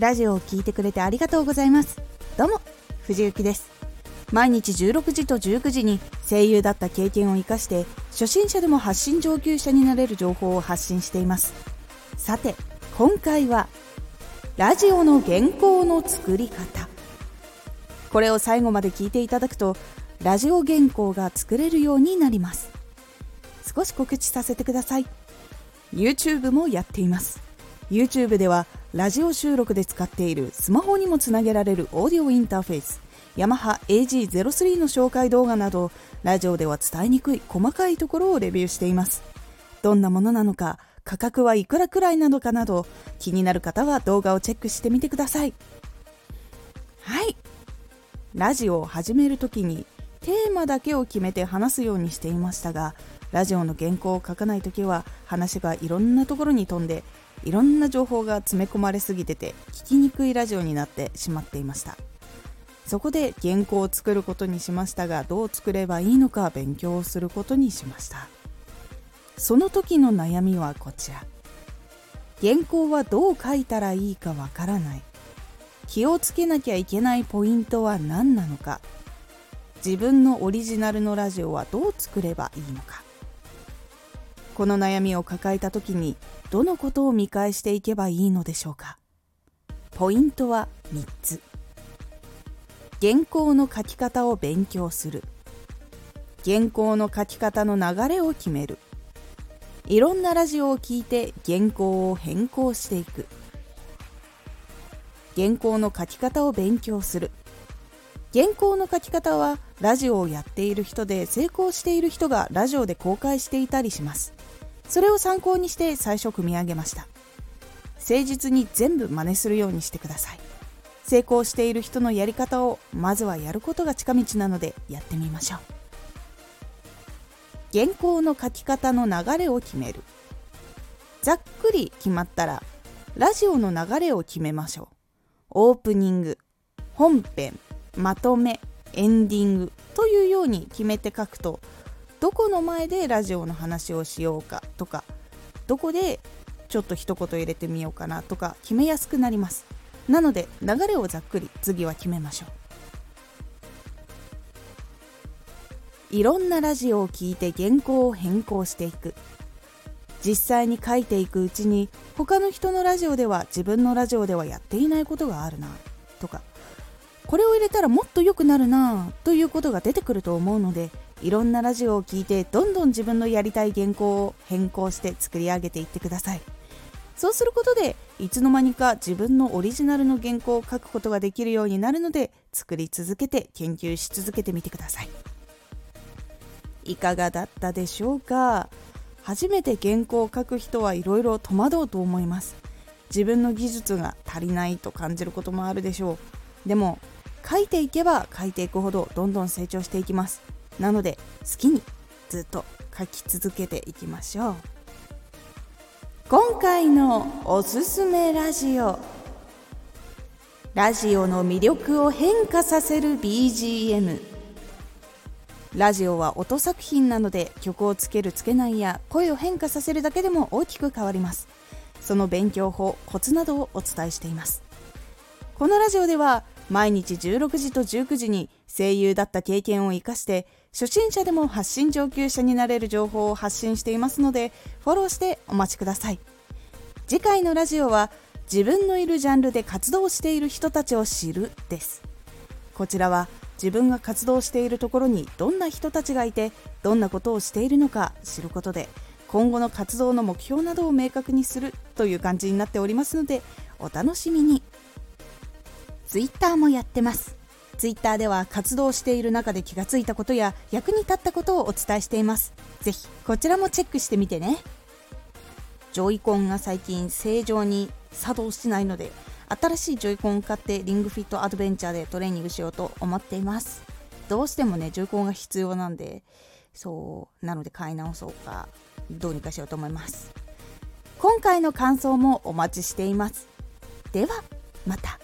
ラジオを聞いてくれてありがとうございます。どうも藤幸です。毎日16時と19時に声優だった経験を生かして初心者でも発信上級者になれる情報を発信しています。さて今回はラジオの原稿の作り方。これを最後まで聞いていただくとラジオ原稿が作れるようになります。少し告知させてください。YouTube もやっています。YouTube ではラジオ収録で使っているスマホにもつなげられるオーディオインターフェースヤマハ AG03 の紹介動画などラジオでは伝えにくい細かいところをレビューしています。どんなものなのか価格はいくらくらいなのかなど気になる方は動画をチェックしてみてください。はい。ラジオを始めるときにテーマだけを決めて話すようにしていましたがラジオの原稿を書かないときは話がいろんなところに飛んでいろんな情報が詰め込まれすぎてて聞きにくいラジオになってしまっていました。そこで原稿を作ることにしましたがどう作ればいいのか勉強をすることにしました。その時の悩みはこちら。原稿はどう書いたらいいかわからない。気をつけなきゃいけないポイントは何なのか。自分のオリジナルのラジオはどう作ればいいのか。この悩みを抱えた時にどのことを見返していけばいいのでしょうか？ポイントは3つ。原稿の書き方を勉強する。原稿の書き方の流れを決める。いろんなラジオを聞いて原稿を変更していく。原稿の書き方を勉強する。原稿の書き方はラジオをやっている人で成功している人がラジオで公開していたりします。それを参考にして最初組み上げました。誠実に全部真似するようにしてください。成功している人のやり方をまずはやることが近道なのでやってみましょう。原稿の書き方の流れを決める。ざっくり決まったらラジオの流れを決めましょう。オープニング本編まとめエンディングというように決めて書くとどこの前でラジオの話をしようかとかどこでちょっと一言入れてみようかなとか決めやすくなります。なので流れをざっくり次は決めましょう。いろんなラジオを聞いて原稿を変更していく。実際に書いていくうちに他の人のラジオでは自分のラジオではやっていないことがあるなとかこれを入れたらもっと良くなるなということが出てくると思うのでいろんなラジオを聞いてどんどん自分のやりたい原稿を変更して作り上げていってください。そうすることでいつの間にか自分のオリジナルの原稿を書くことができるようになるので作り続けて研究し続けてみてください。いかがだったでしょうか？初めて原稿を書く人はいろいろ戸惑うと思います。自分の技術が足りないと感じることもあるでしょう。でも書いていけば書いていくほどどんどん成長していきます。なので好きにずっと書き続けていきましょう。今回のおすすめラジオ。ラジオの魅力を変化させる BGM ラジオは音作品なので曲をつけるつけないや声を変化させるだけでも大きく変わります。その勉強法コツなどをお伝えしています。このラジオでは毎日16時と19時に声優だった経験を生かして初心者でも発信上級者になれる情報を発信していますのでフォローしてお待ちください。次回のラジオは自分のいるジャンルで活動している人たちを知るです。こちらは自分が活動しているところにどんな人たちがいてどんなことをしているのか知ることで今後の活動の目標などを明確にするという感じになっておりますのでお楽しみに。Twitter もやってます。Twitter では活動している中で気がついたことや役に立ったことをお伝えしています。ぜひこちらもチェックしてみてね。ジョイコンが最近正常に作動しないので新しいジョイコンを買ってリングフィットアドベンチャーでトレーニングしようと思っています。どうしてもねジョイコンが必要なんでそうなので買い直そうかどうにかしようと思います。今回の感想もお待ちしています。ではまた。